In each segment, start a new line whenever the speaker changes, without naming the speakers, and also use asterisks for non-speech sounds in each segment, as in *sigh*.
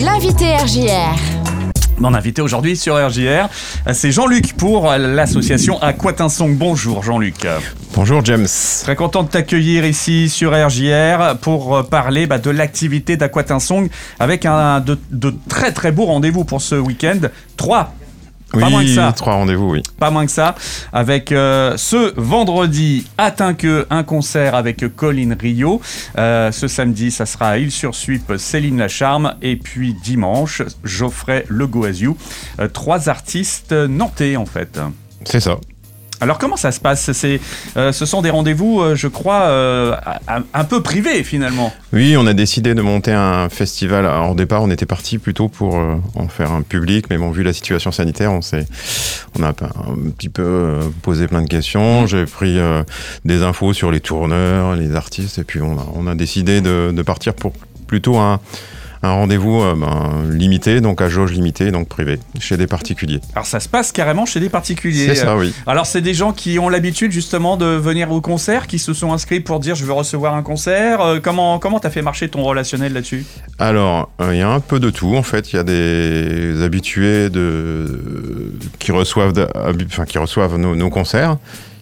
L'invité RJR.
Mon invité aujourd'hui sur RJR, c'est Jean-Luc pour l'association Aquatinsong. Bonjour Jean-Luc.
Bonjour James.
Très content de t'accueillir ici sur RJR pour parler bah, de l'activité d'Aquatinsong avec un de, de, très très beaux rendez-vous pour ce week-end. Trois
oui,
pas moins que ça.
trois rendez-vous, oui.
Pas moins que ça. Avec euh, ce vendredi à que un concert avec Colin Rio. Euh, ce samedi, ça sera à Île-sur-Suip, Céline Lacharme. Et puis dimanche, Geoffrey Le Goaziou. Euh, trois artistes nantais, en fait.
C'est ça.
Alors comment ça se passe? C'est, euh, Ce sont des rendez-vous, euh, je crois, euh, un, peu privés finalement.
Oui, on a décidé de monter un festival. Alors, au départ, on était parti plutôt pour en faire un public, mais bon, vu la situation sanitaire, on s'est, on a un petit peu posé plein de questions. J'ai pris des infos sur les tourneurs, les artistes, et puis on a, on a décidé de, de partir pour plutôt un un rendez-vous euh, ben, limité, donc à jauge limitée, donc privé, chez des particuliers.
Alors ça se passe carrément chez des particuliers.
C'est ça, oui.
Alors c'est des gens qui ont l'habitude justement de venir au concert, qui se sont inscrits pour dire je veux recevoir un concert. Euh, comment comment t'as fait marcher ton relationnel là-dessus?
Alors euh, il y a un peu de tout en fait. Il y a des habitués de qui reçoivent, enfin, qui reçoivent nos, nos concerts.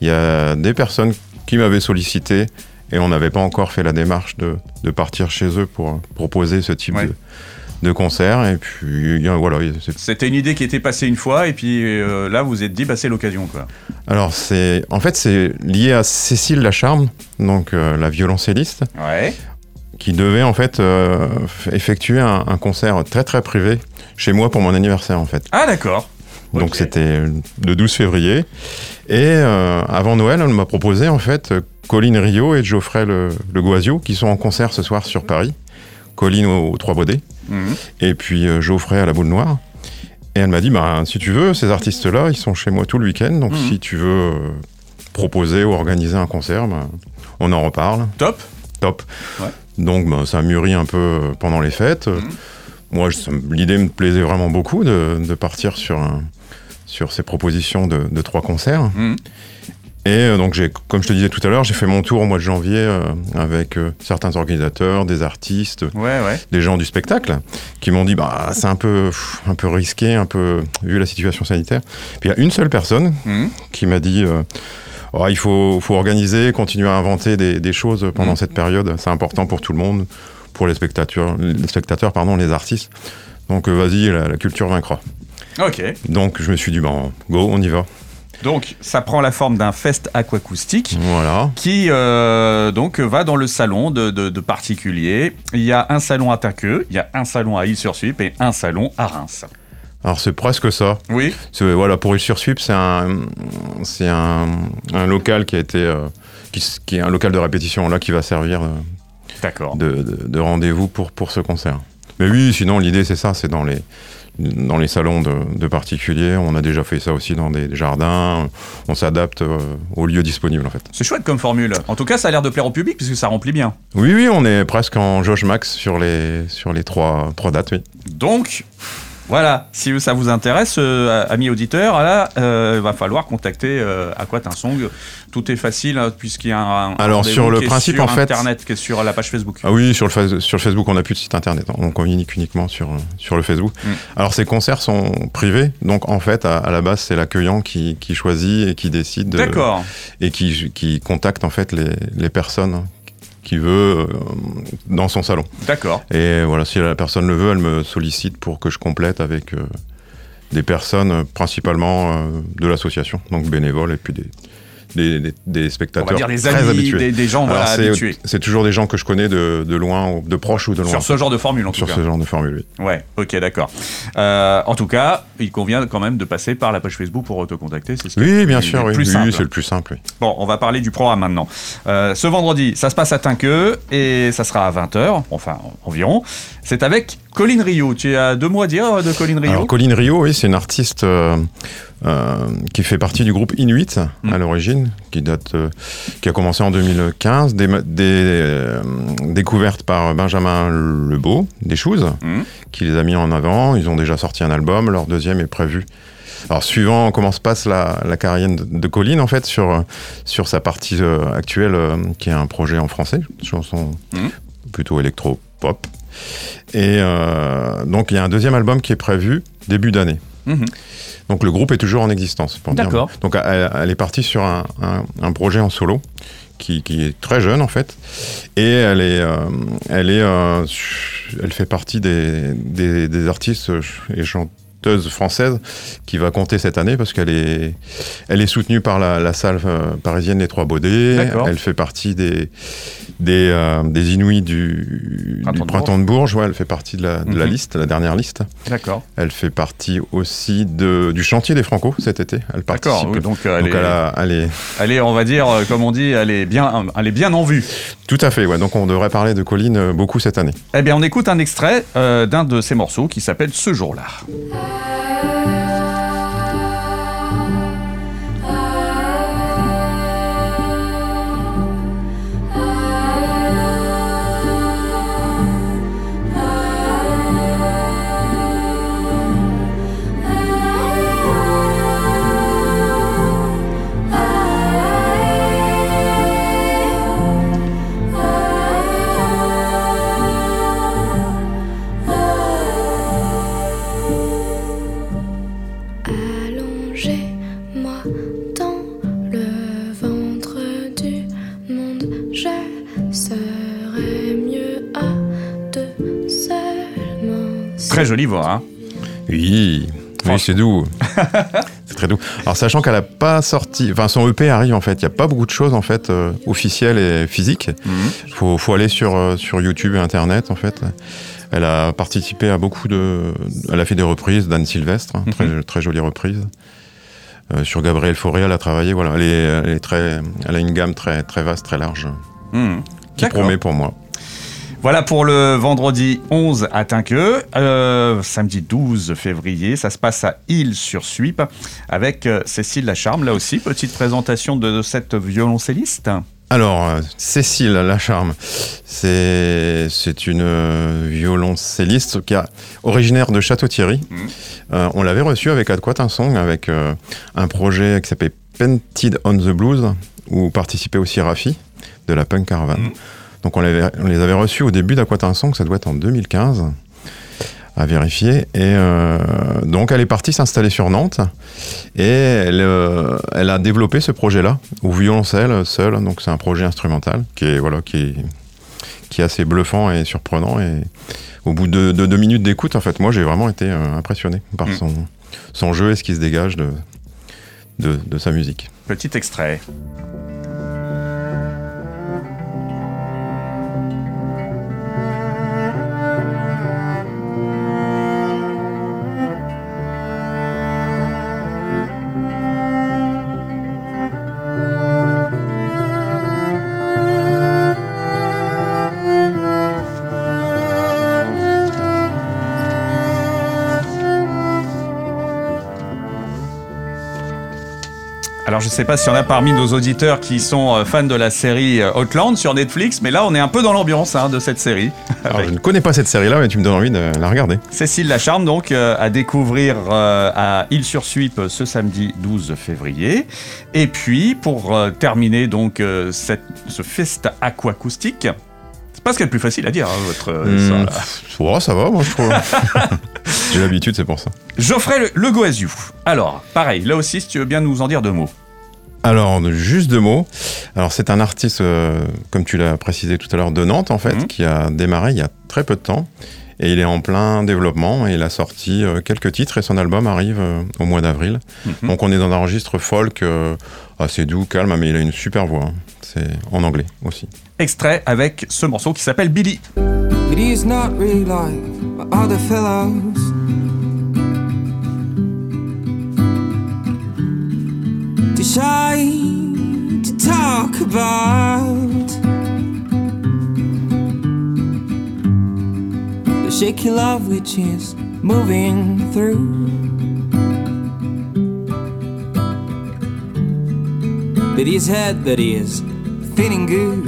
Il y a des personnes qui m'avaient sollicité et on n'avait pas encore fait la démarche de, de, partir chez eux pour proposer ce type de, de, concert. Et puis voilà.
C'était une idée qui était passée une fois, et puis euh, là, vous vous êtes dit, bah, c'est l'occasion. quoi.
Alors, c'est en fait, c'est lié à Cécile Lacharme, donc euh, la violoncelliste.
Ouais.
Qui devait en fait euh, effectuer un, un, concert très très privé chez moi pour mon anniversaire en fait.
Ah d'accord.
Donc c'était le 12 février. Et avant Noël, elle m'a proposé en fait Colline Rio et Geoffrey Le, le qui sont en concert ce soir sur Paris. Colline aux, Trois Baudets, mhm. et puis euh, Geoffrey à la Boule Noire. Et elle m'a dit, bah, si tu veux, ces artistes-là, ils sont chez moi tout le week-end, donc mhm. si tu veux euh, proposer ou organiser un concert, bah, on en reparle.
Top.
Top. Donc bah, ça a mûri un peu euh, pendant les fêtes. Mhm. Moi, l'idée me plaisait vraiment beaucoup de, partir sur, sur ces propositions de, trois concerts. Et euh, donc, comme je te disais tout à l'heure, j'ai fait mon tour au mois de janvier euh, avec euh, certains organisateurs, des artistes, des gens du spectacle, qui m'ont dit bah c'est un peu un peu risqué, un peu vu la situation sanitaire. Puis il y a une seule personne mmh. qui m'a dit oh, il faut, faut organiser, continuer à inventer des, des choses pendant mmh. cette période. C'est important pour tout le monde, pour les spectateurs, les spectateurs pardon, les artistes. Donc vas-y, la, la, culture vaincra.
Ok.
Donc je me suis dit bon, go, on y va.
Donc, ça prend la forme d'un fest aquacoustique
voilà.
qui euh, donc va dans le salon de, particuliers. Il y a un salon à Taqueux, il y a un salon à Île-sur-Suip et un salon à Reims.
Alors c'est presque ça.
Oui.
Voilà pour Île-sur-Suip, c'est un c'est un, local qui a été euh, qui, est un local de répétition là qui va servir
euh,
de, de rendez-vous pour pour ce concert. Mais oui, sinon l'idée c'est ça, c'est dans les dans les salons de, particuliers. On a déjà fait ça aussi dans des, jardins. On s'adapte euh, aux lieux disponibles en fait.
C'est chouette comme formule. En tout cas, ça a l'air de plaire au public puisque ça remplit bien.
Oui, oui, on est presque en Josh Max sur les, sur les trois, trois dates, oui.
Donc, voilà, si ça vous intéresse, euh, amis auditeurs, là, euh, il va falloir contacter euh, Aquatinsong. Tout est facile hein, puisqu'il y a un,
Alors sur le principe
sur
en fait,
internet, qui est sur la page Facebook.
Ah oui, sur le sur le Facebook, on n'a plus de site internet, on communique uniquement sur sur le Facebook. Mm. Alors ces concerts sont privés, donc en fait à, la base c'est l'accueillant qui, qui, choisit et qui décide.
D'accord.
Et qui, qui contacte en fait les, les personnes qui veut euh, dans son salon.
D'accord.
Et voilà, si la personne le veut, elle me sollicite pour que je complète avec euh, des personnes principalement euh, de l'association, donc bénévoles et puis des, des, des, spectateurs On va dire
des
très habitués.
Des, gens voilà, habitués.
C'est toujours des gens que je connais de, de, loin, de proche ou de loin.
Sur ce genre de formule, en
tout
cas.
Sur ce genre de formule,
oui. Ouais, ok, d'accord. Euh, en tout cas, il convient quand même de passer par la page Facebook pour te contacter.
Ce oui, bien sûr, oui. oui c'est le plus simple.
Bon, on va parler du programme maintenant. Euh, ce vendredi, ça se passe à Tinqueux et ça sera à 20h, enfin environ. C'est avec Colline Rio. Tu as deux mots à dire de Colline Rio
Alors, Colline Rio, oui, c'est une artiste. Euh, euh, qui fait partie du groupe Inuit à mm. l'origine, qui date, euh, qui a commencé en 2015, des, euh, découverte par Benjamin Lebeau, des choses, mm. qui les a mis en avant. Ils ont déjà sorti un album, leur deuxième est prévu. Alors, suivant comment se passe la, la carrière de, Colline, en fait, sur, sur sa partie actuelle, qui est un projet en français, chanson mm. plutôt électro-pop. Et euh, donc il y a un deuxième album qui est prévu début d'année.
Mhm.
Donc le groupe est toujours en existence. pour dire.
D'accord.
Donc elle, elle est partie sur un, un- un projet en solo qui, qui est très jeune en fait, et elle est, euh, elle est, euh, elle fait partie des, des, des artistes et chanteuses françaises qui va compter cette année parce qu'elle est, elle est soutenue par la, la salle euh, parisienne Les Trois Baudets. Elle fait partie des des, euh, des Inuits du,
Printemps
du
de
Printemps de Bourges. Ouais, elle fait partie de la, de la
Mhm.
liste, la dernière liste.
D'accord.
Elle fait partie aussi de, du chantier des Franco cet été. Elle participe.
D'accord. oui, donc, euh, elle,
Donc
est,
elle, a- elle est
elle est, on va dire, comme on dit, elle est bien, elle est bien en vue.
tout à fait. Ouais. Donc on devrait parler de Colline beaucoup cette année.
Eh bien, on écoute un extrait euh, d'un de ses morceaux qui s'appelle Ce jour-là.
Bye.
Très jolie voix, hein
Oui, oui, c'est doux. *laughs* c'est très doux. Alors sachant qu'elle a pas sorti, enfin son EP arrive en fait. Il y a pas beaucoup de choses en fait euh, officielles et physiques.
Mhm.
Faut, faut aller sur euh, sur YouTube et Internet en fait. Elle a participé à beaucoup de. Elle a fait des reprises d'Anne Sylvestre, hein, très très jolie reprise. Euh, sur Gabriel Fauré, elle a travaillé. Voilà, elle est, elle est très, elle a une gamme très très vaste, très large,
Mhm.
qui promet pour moi.
Voilà pour le vendredi 11 à Tinqueux. Euh, samedi 12 février, ça se passe à Île-sur-Suippe avec euh, Cécile Lacharme. Là aussi, petite présentation de cette violoncelliste.
Alors, euh, Cécile Lacharme, c'est c'est une violoncelliste qui est originaire de Château-Thierry. Euh, on l'avait reçue avec Adquat Song, avec euh, un projet qui s'appelait Painted on the Blues, où participait aussi Rafi de la Punk Caravan.
Mhm.
Donc on, les avait reçus au début d'Aquat Song, ça doit être en 2015 à vérifier. Et euh, donc elle est partie s'installer sur Nantes et elle, euh, elle a développé ce projet-là au violoncelle seul. Donc c'est un projet instrumental qui est voilà qui est, qui est assez bluffant et surprenant. Et au bout de, de deux minutes d'écoute, en fait, moi j'ai vraiment été euh, impressionné par
Mm.
son, son jeu et ce qui se dégage de, de, de sa musique.
Petit extrait. Alors je sais pas si on a parmi nos auditeurs qui sont euh, fans de la série euh, Outland sur Netflix, mais là on est un peu dans l'ambiance hein, de cette série. *laughs*
Alors,
Avec
je ne connais pas cette série-là, mais tu me donnes envie de la regarder.
Cécile Lacharme donc euh, à découvrir euh, à Île-sur-Suippe ce samedi 12 février. Et puis pour euh, terminer donc cette, ce festa aquacoustique, c'est pas ce qu'il y a de plus facile à dire hein, votre
Hmm,
ça,
va, moi je trouve. *laughs* j'ai l'habitude, c'est pour ça.
Geoffrey le, le. Alors pareil, là aussi si tu veux bien nous en dire deux mots.
Alors, juste deux mots. Alors, c'est un artiste, euh, comme tu l'as précisé tout à l'heure, de Nantes, en fait,
Mhm.
qui a démarré il y a très peu de temps. Et il est en plein développement et il a sorti euh, quelques titres et son album arrive euh, au mois d'avril.
Mhm.
Donc, on est dans un registre folk euh, assez doux, calme, mais il a une super voix. hein. C'est en anglais aussi.
Extrait avec ce morceau qui s'appelle Billy.
He's not really like my other fellows. Shy to talk about the shaky love which is moving through. But his head that is feeling good.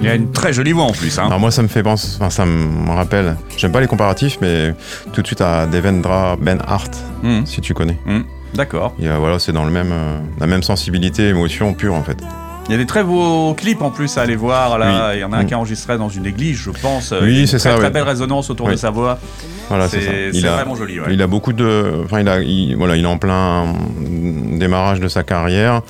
Il a une très jolie voix en plus. Hein.
Alors, moi, ça me fait penser, enfin, ça me rappelle, j'aime pas les comparatifs, mais tout de suite à Devendra Ben Hart,
Mhm.
si tu connais.
Mhm. D'accord.
Et, euh, voilà, c'est dans le même, euh, la même sensibilité, émotion pure, en fait.
Il y a des très beaux clips en plus à aller voir. Là,
Oui.
il y en a un
Mm.
qui est enregistré dans une église, je pense.
Oui,
Il y a une
c'est
très,
ça,
Très
ouais.
belle résonance autour de
Oui.
sa voix.
Voilà, c'est ça.
C'est
Il
c'est
a,
vraiment joli. ouais.
il a beaucoup de. Enfin, il, a, il- voilà, il est en plein démarrage de sa carrière.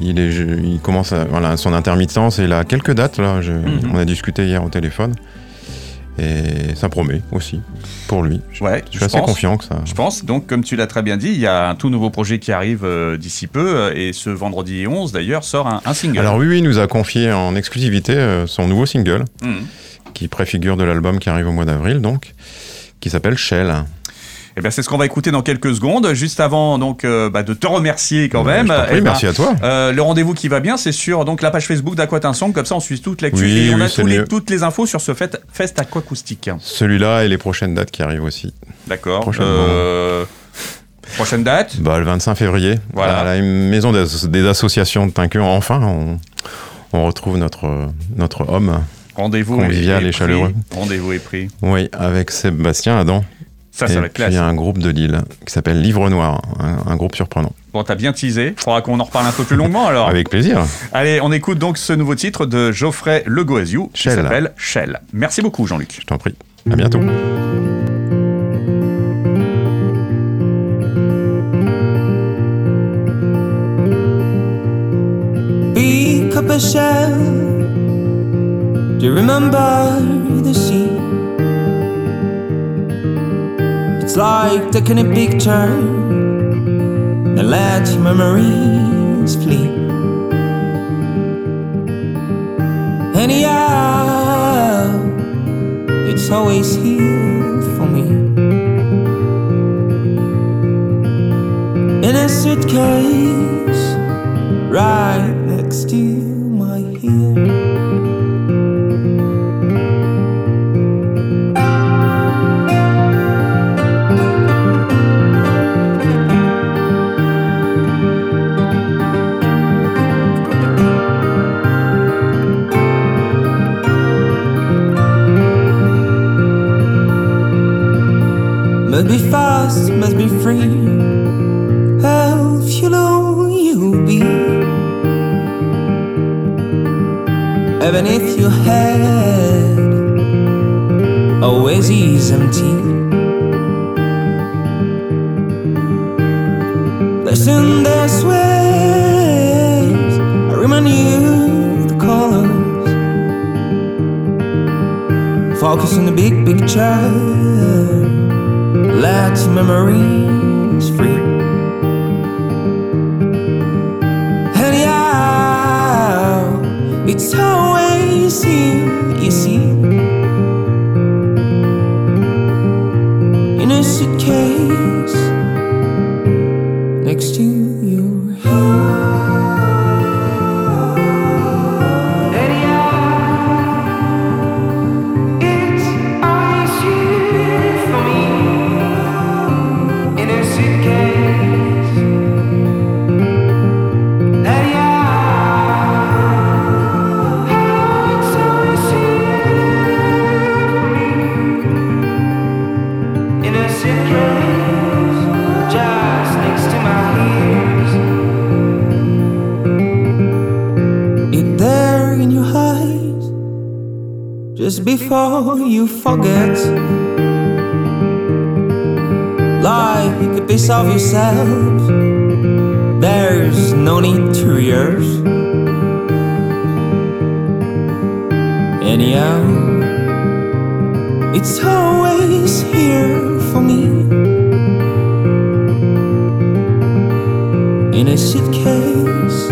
Il, est, il commence à, voilà, son intermittence et il a quelques dates. Là, je-
Mhm.
On a discuté hier au téléphone. Et ça promet aussi pour lui. Je,
Ouais,
je suis assez
pense.
confiant que ça.
Je pense. Donc, comme tu l'as très bien dit, il y a un tout nouveau projet qui arrive euh, d'ici peu. euh, Et ce vendredi 11, d'ailleurs, sort un, un single.
Alors oui, oui, il nous a confié en exclusivité euh, son nouveau single
Mhm.
qui préfigure de l'album qui arrive au mois d'avril, donc, qui s'appelle Shell.
Eh bien, c'est ce qu'on va écouter dans quelques secondes. Juste avant donc euh, bah, de te remercier quand même.
Prie,
Eh ben,
merci à toi.
euh, le rendez-vous qui va bien, c'est sur donc la page Facebook d'Aquatinsong. Comme ça, on suit toute l'actu
Oui,
et on
oui,
a tous les- toutes les infos sur ce fest, fest aquacoustique.
Celui-là et les prochaines dates qui arrivent aussi.
D'accord. Euh, prochaine date.
Bah, le 25 février,
Voilà.
à la maison des, des associations de Tinqueux, enfin, on, on retrouve notre, notre homme.
Rendez-vous
Convivial et chaleureux.
Rendez-vous est pris.
Oui, avec Sébastien Adam.
Ça, ça
et
va être
puis
classe.
un groupe de Lille qui s'appelle Livre Noir, un, un groupe surprenant.
Bon, t'as bien teasé. Il faudra qu'on en reparle un peu plus longuement alors.
Avec plaisir.
Allez, on écoute donc ce nouveau titre de Geoffrey Le Goasiou qui
Shell.
s'appelle Shell. Merci beaucoup, Jean-Luc.
Je t'en prie. À bientôt.
Pick up a shell. Do you remember the sea? Like taking a picture and let memories flee. Anyhow, it's always here for me. In a suitcase right Must be fast, must be free. How you you'll be. Even if your head always is empty. Listen, there's ways I remind you the colors. Focus on the big picture memories free. Just before you forget. Like a piece of yourself, there's no need to rehearse. Anyhow, it's always here for me. In a suitcase,